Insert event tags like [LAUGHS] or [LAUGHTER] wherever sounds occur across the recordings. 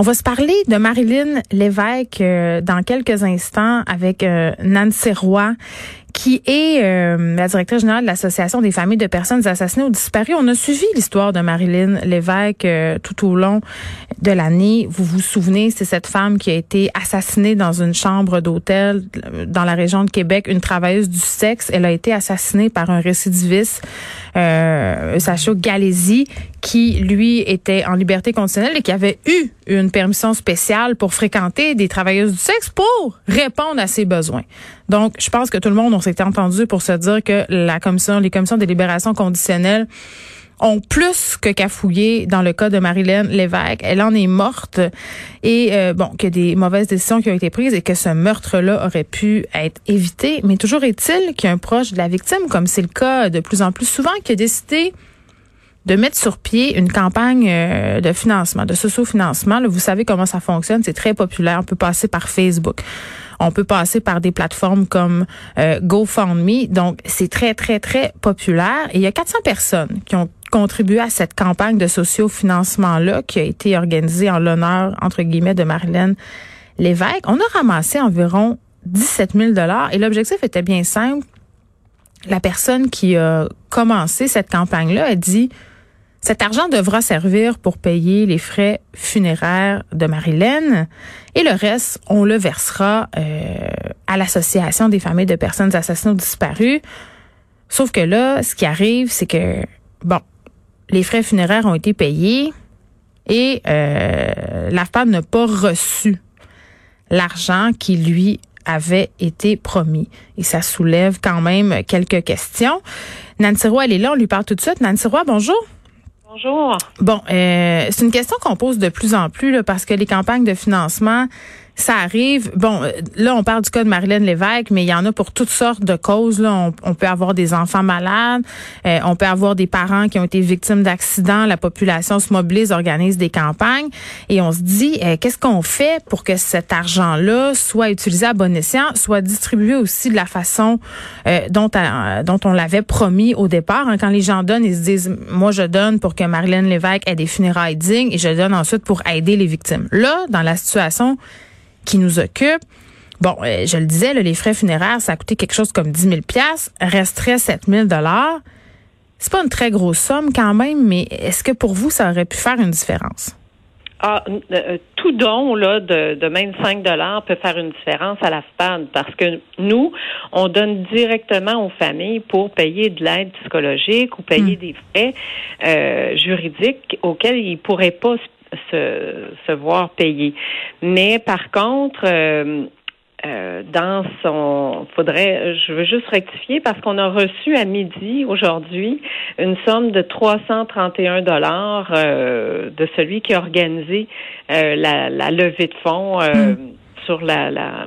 On va se parler de Marilyn Lévesque euh, dans quelques instants avec euh, Nancy Roy qui est euh, la directrice générale de l'Association des familles de personnes assassinées ou disparues. On a suivi l'histoire de Marilyn Lévesque euh, tout au long de l'année. Vous vous souvenez, c'est cette femme qui a été assassinée dans une chambre d'hôtel euh, dans la région de Québec, une travailleuse du sexe. Elle a été assassinée par un récidiviste, euh, Sacha Galési, qui, lui, était en liberté conditionnelle et qui avait eu une permission spéciale pour fréquenter des travailleuses du sexe pour répondre à ses besoins. Donc, je pense que tout le monde, on s'était entendu pour se dire que la commission, les commissions de libération conditionnelle ont plus que cafouillé dans le cas de Marilyn Lévesque. Elle en est morte et euh, bon, que des mauvaises décisions qui ont été prises et que ce meurtre-là aurait pu être évité. Mais toujours est-il qu'il y a un proche de la victime, comme c'est le cas de plus en plus souvent, qui a décidé de mettre sur pied une campagne euh, de financement, de socio-financement. Vous savez comment ça fonctionne, c'est très populaire. On peut passer par Facebook. On peut passer par des plateformes comme euh, GoFundMe. Donc, c'est très, très, très populaire. Et il y a 400 personnes qui ont contribué à cette campagne de socio-financement-là qui a été organisée en l'honneur, entre guillemets, de Marilyn Lévesque. On a ramassé environ 17 000 et l'objectif était bien simple. La personne qui a commencé cette campagne-là a dit cet argent devra servir pour payer les frais funéraires de Marilyn et le reste, on le versera euh, à l'Association des familles de personnes assassinées ou disparues. Sauf que là, ce qui arrive, c'est que, bon, les frais funéraires ont été payés et euh, l'AFPAD n'a pas reçu l'argent qui lui avait été promis. Et ça soulève quand même quelques questions. Nancy Roy, elle est là, on lui parle tout de suite. Nancy Roy, bonjour. Bonjour. Bon, euh, c'est une question qu'on pose de plus en plus parce que les campagnes de financement ça arrive. Bon, euh, là, on parle du cas de Marilyn Lévesque, mais il y en a pour toutes sortes de causes. Là. On, peut avoir des enfants malades, euh, on peut avoir des parents qui ont été victimes d'accidents. La population se mobilise, organise des campagnes, et on se dit, euh, qu'est-ce qu'on fait pour que cet argent-là soit utilisé à bon escient, soit distribué aussi de la façon dont, on l'avait promis au départ. Hein. quand les gens donnent, ils se disent, moi, je donne pour que Marilyn Lévesque ait des funérailles dignes, et je donne ensuite pour aider les victimes. Là, dans la situation qui nous occupe. Bon, euh, je le disais, les frais funéraires, ça a coûté quelque chose comme 10 000 resterait 7 000 C'est pas une très grosse somme quand même, mais est-ce que pour vous, ça aurait pu faire une différence? Ah, euh, tout don là de, de même 5 dollars peut faire une différence à la FPAD parce que nous, on donne directement aux familles pour payer de l'aide psychologique ou payer hmm. des frais euh, juridiques auxquels ils pourraient pas se, se voir payer. Mais par contre, euh, euh, dans son faudrait je veux juste rectifier parce qu'on a reçu à midi aujourd'hui une somme de 331 dollars euh, de celui qui a organisé la, la, levée de fonds hmm. sur la, la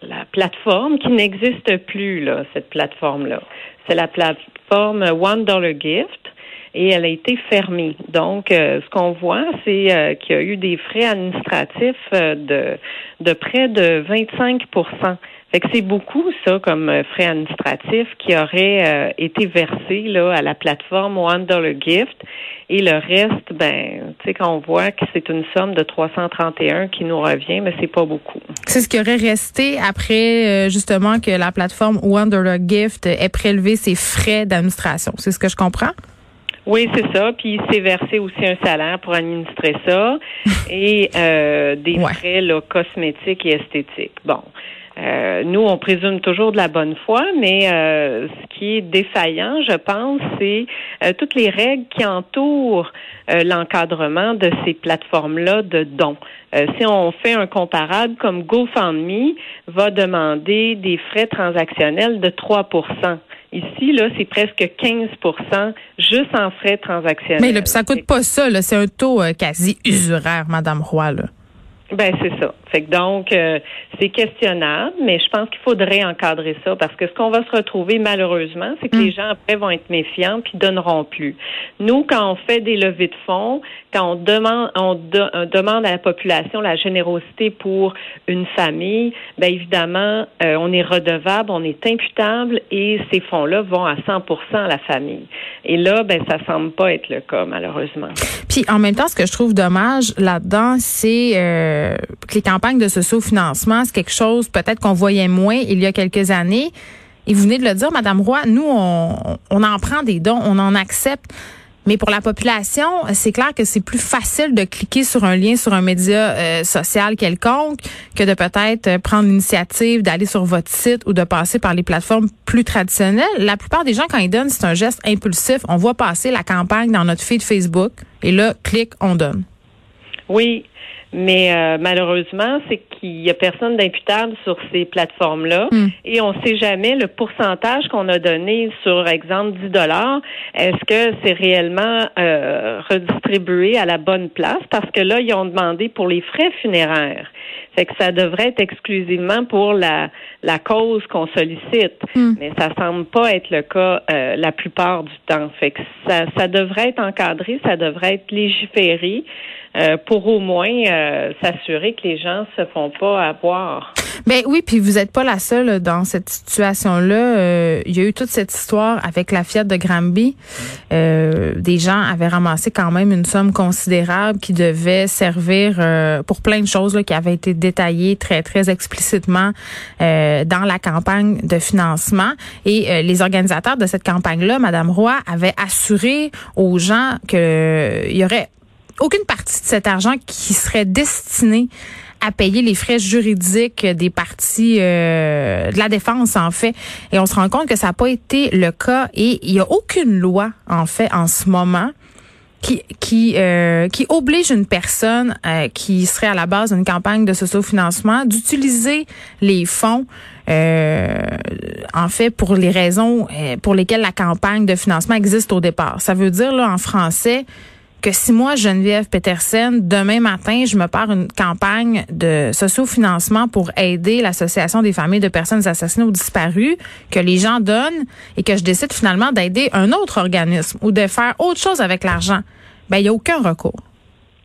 la plateforme qui n'existe plus là cette plateforme là c'est la plateforme One Dollar Gift et elle a été fermée. Donc, euh, ce qu'on voit, c'est euh, qu'il y a eu des frais administratifs euh, de, de près de 25% fait que c'est beaucoup ça comme frais administratifs qui auraient été versés là à la plateforme One Dollar Gift et le reste, ben, tu sais, quand on voit que c'est une somme de 331 qui nous revient, mais c'est pas beaucoup. C'est ce qui aurait resté après justement que la plateforme One Dollar Gift ait prélevé ses frais d'administration. C'est ce que je comprends? Oui, c'est ça. Puis il s'est versé aussi un salaire pour administrer ça [LAUGHS] et euh, des frais là, cosmétiques et esthétiques. Bon. Euh, nous, on présume toujours de la bonne foi, mais euh, ce qui est défaillant, je pense, c'est toutes les règles qui entourent l'encadrement de ces plateformes-là de dons. si on fait un comparable comme GoFundMe va demander des frais transactionnels de 3 Ici, là, c'est presque 15% juste en frais transactionnels. Mais là, ça coûte pas ça, là. C'est un taux euh, quasi usuraire, Madame Roy, là. Ben c'est ça. Fait que donc euh, c'est questionnable, mais je pense qu'il faudrait encadrer ça parce que ce qu'on va se retrouver malheureusement, c'est que les mm. gens après vont être méfiants puis donneront plus. Nous, quand on fait des levées de fonds, quand on demande on, demande à la population la générosité pour une famille, ben évidemment euh, on est redevable, on est imputable et ces fonds-là vont à 100% à la famille. Et là, ben ça semble pas être le cas malheureusement. Puis en même temps, ce que je trouve dommage là-dedans, c'est euh, que les campagnes de socio-financement, c'est quelque chose peut-être qu'on voyait moins il y a quelques années. Et vous venez de le dire, Madame Roy, nous, on, on en prend des dons, on en accepte. Mais pour la population, c'est clair que c'est plus facile de cliquer sur un lien sur un média euh, social quelconque que de peut-être prendre l'initiative d'aller sur votre site ou de passer par les plateformes plus traditionnelles. La plupart des gens, quand ils donnent, c'est un geste impulsif. On voit passer la campagne dans notre feed Facebook et là, clic, on donne. Oui, mais euh, malheureusement, c'est qu'il y a personne d'imputable sur ces plateformes-là hmm. et on ne sait jamais le pourcentage qu'on a donné sur exemple 10 dollars. Est-ce que c'est réellement euh, redistribué à la bonne place? Parce que là ils ont demandé pour les frais funéraires. Fait que ça devrait être exclusivement pour la la cause qu'on sollicite, hmm. mais ça semble pas être le cas euh, la plupart du temps. Fait que ça ça devrait être encadré, ça devrait être légiféré. Euh, pour au moins euh, s'assurer que les gens se font pas avoir. Ben oui, puis vous êtes pas la seule dans cette situation-là. Euh, il y a eu toute cette histoire avec la Fiat de Granby. des gens avaient ramassé quand même une somme considérable qui devait servir pour plein de choses là, qui avaient été détaillées très très explicitement dans la campagne de financement. Et les organisateurs de cette campagne-là, Madame Roy, avaient assuré aux gens qu'il y aurait aucune partie de cet argent qui serait destiné à payer les frais juridiques des parties euh, de la défense en fait et on se rend compte que ça n'a pas été le cas et il y a aucune loi en fait en ce moment qui qui euh, oblige une personne euh, qui serait à la base d'une campagne de socio-financement d'utiliser les fonds en fait pour les raisons pour lesquelles la campagne de financement existe au départ. Ça veut dire là en français que si moi, Geneviève Petersen, demain matin, je me pars une campagne de socio-financement pour aider l'Association des familles de personnes assassinées ou disparues, que les gens donnent et que je décide finalement d'aider un autre organisme ou de faire autre chose avec l'argent, ben il n'y a aucun recours.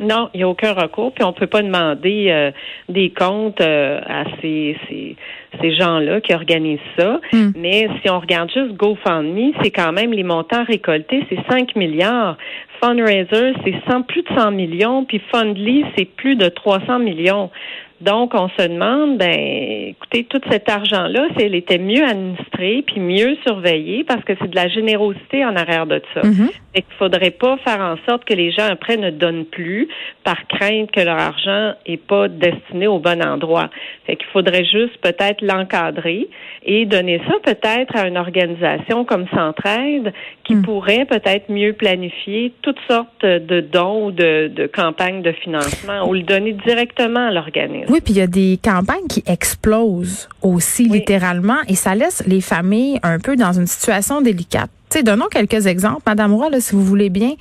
Non, il n'y a aucun recours, puis on ne peut pas demander euh, des comptes euh, à ces, ces, ces gens-là qui organisent ça. Hmm. Mais si on regarde juste GoFundMe, c'est quand même les montants récoltés, c'est 5 milliards. Fundraiser, c'est 100, plus de 100 millions, puis Fundly, c'est plus de 300 millions. Donc, on se demande, ben, écoutez, tout cet argent-là, si elle était mieux administrée puis mieux surveillée, parce que c'est de la générosité en arrière de ça. Mm Il ne faudrait pas faire en sorte que les gens après ne donnent plus par crainte que leur argent est pas destiné au bon endroit. Fait qu'il faudrait juste peut-être l'encadrer et donner ça peut-être à une organisation comme Centraide qui mm. pourrait peut-être mieux planifier toutes sortes de dons ou de, de campagnes de financement ou le donner directement à l'organisme. Oui, puis il y a des campagnes qui explosent aussi littéralement et ça laisse les familles un peu dans une situation délicate. Tu sais, donnons quelques exemples, Madame Roy, là, si vous voulez bien.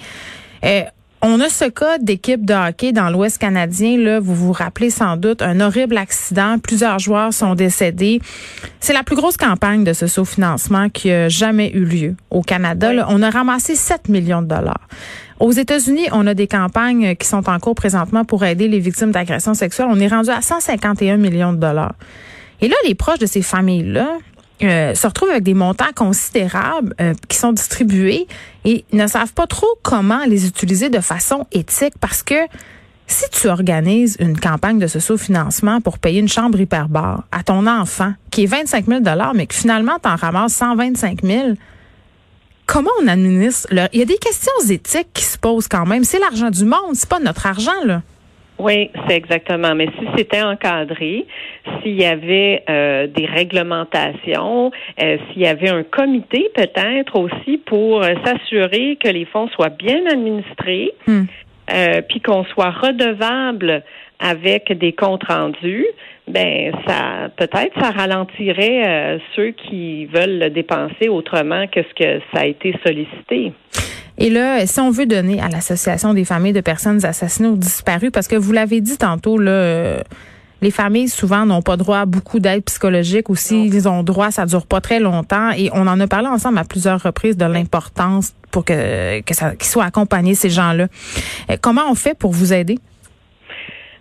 Euh, on a ce cas d'équipe de hockey dans l'Ouest canadien. Là, vous vous rappelez sans doute un horrible accident. Plusieurs joueurs sont décédés. C'est la plus grosse campagne de ce sous-financement qui a jamais eu lieu au Canada. on a ramassé 7 millions de dollars. Aux États-Unis, on a des campagnes qui sont en cours présentement pour aider les victimes d'agressions sexuelles. On est rendu à 151 millions de dollars. Et là, les proches de ces familles-là euh, se retrouvent avec des montants considérables euh, qui sont distribués et ne savent pas trop comment les utiliser de façon éthique parce que si tu organises une campagne de socio-financement pour payer une chambre hyperbare à ton enfant qui est 25 000 mais que finalement tu en ramasses 125 000 comment on administre le... Il y a des questions éthiques qui se posent quand même. C'est l'argent du monde, c'est pas notre argent, là. Oui, c'est exactement. Mais si c'était encadré, s'il y avait euh, des réglementations, euh, s'il y avait un comité peut-être aussi pour euh, s'assurer que les fonds soient bien administrés, hmm. puis qu'on soit redevable avec des comptes rendus, ben ça peut-être ça ralentirait euh, ceux qui veulent le dépenser autrement que ce que ça a été sollicité. Et là, si on veut donner à l'Association des familles de personnes assassinées ou disparues, parce que vous l'avez dit tantôt, là, euh, les familles souvent n'ont pas droit à beaucoup d'aide psychologique ou s'ils ont droit, ça dure pas très longtemps. Et on en a parlé ensemble à plusieurs reprises de l'importance pour que, que ça, qu'ils soient accompagnés, ces gens-là. Euh, comment on fait pour vous aider?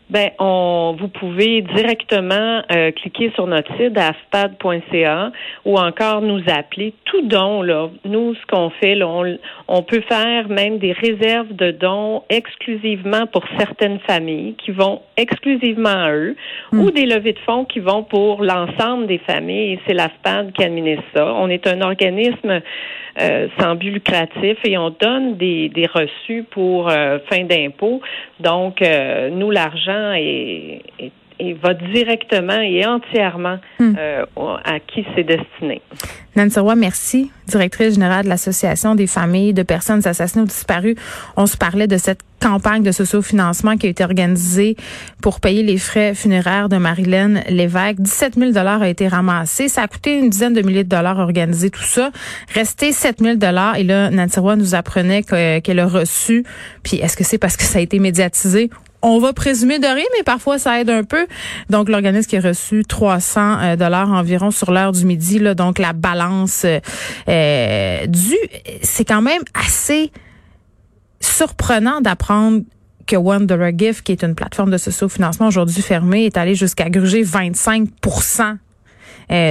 Ben, on, vous pouvez directement euh, cliquer sur notre site afpad.ca ou encore nous appeler. Tout don, là, nous, ce qu'on fait, là, on, on, peut faire même des réserves de dons exclusivement pour certaines familles qui vont exclusivement à eux hmm. ou des levées de fonds qui vont pour l'ensemble des familles. Et c'est l'AFPAD qui administre ça. On est un organisme euh, sans but lucratif et on donne des, des reçus pour euh, fin d'impôt. Donc, euh, nous, l'argent est, est, va directement et entièrement hmm. à qui c'est destiné. Nancy Roy, merci, directrice générale de l'Association des familles de personnes assassinées ou disparues. On se parlait de cette campagne de socio-financement qui a été organisée pour payer les frais funéraires de Marilyn Lévesque. 17 000 dollars a été ramassé. Ça a coûté une dizaine de milliers de dollars à organiser tout ça. Resté 7 000 dollars. Et là, Nancy Roy nous apprenait qu'elle a reçu. Puis est-ce que c'est parce que ça a été médiatisé? On va présumer de rien, mais parfois ça aide un peu. Donc l'organisme qui a reçu 300 euh, dollars environ sur l'heure du midi, donc la balance euh, euh, du, c'est quand même assez surprenant d'apprendre que Wonder Gift, qui est une plateforme de socio-financement aujourd'hui fermée, est allé jusqu'à gruger 25%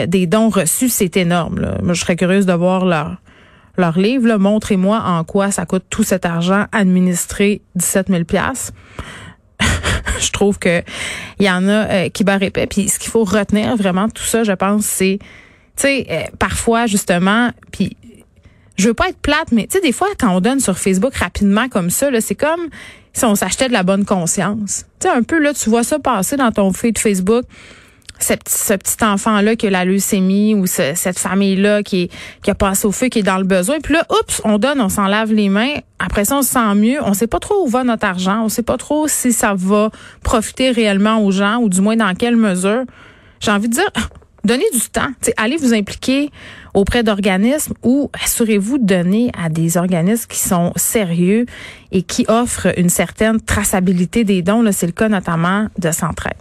des dons reçus. C'est énorme. Là. Moi, je serais curieuse de voir leur leur livre. Montrez-moi en quoi ça coûte tout cet argent administré 17 000 [LAUGHS] je trouve que il y en a euh, qui barrent épais. Puis ce qu'il faut retenir vraiment tout ça, je pense, c'est, tu sais, euh, parfois justement, puis je veux pas être plate, mais tu sais, des fois quand on donne sur Facebook rapidement comme ça, là, c'est comme si on s'achetait de la bonne conscience. Tu sais, un peu là, tu vois ça passer dans ton feed Facebook ce petit enfant-là qui a la leucémie ou cette famille-là qui, qui a passé au feu, qui est dans le besoin. Puis là, oups, on donne, on s'en lave les mains. Après ça, on se sent mieux. On sait pas trop où va notre argent. On sait pas trop si ça va profiter réellement aux gens ou du moins dans quelle mesure. J'ai envie de dire, donnez du temps. allez vous impliquer auprès d'organismes ou assurez-vous de donner à des organismes qui sont sérieux et qui offrent une certaine traçabilité des dons. C'est le cas notamment de Centraide.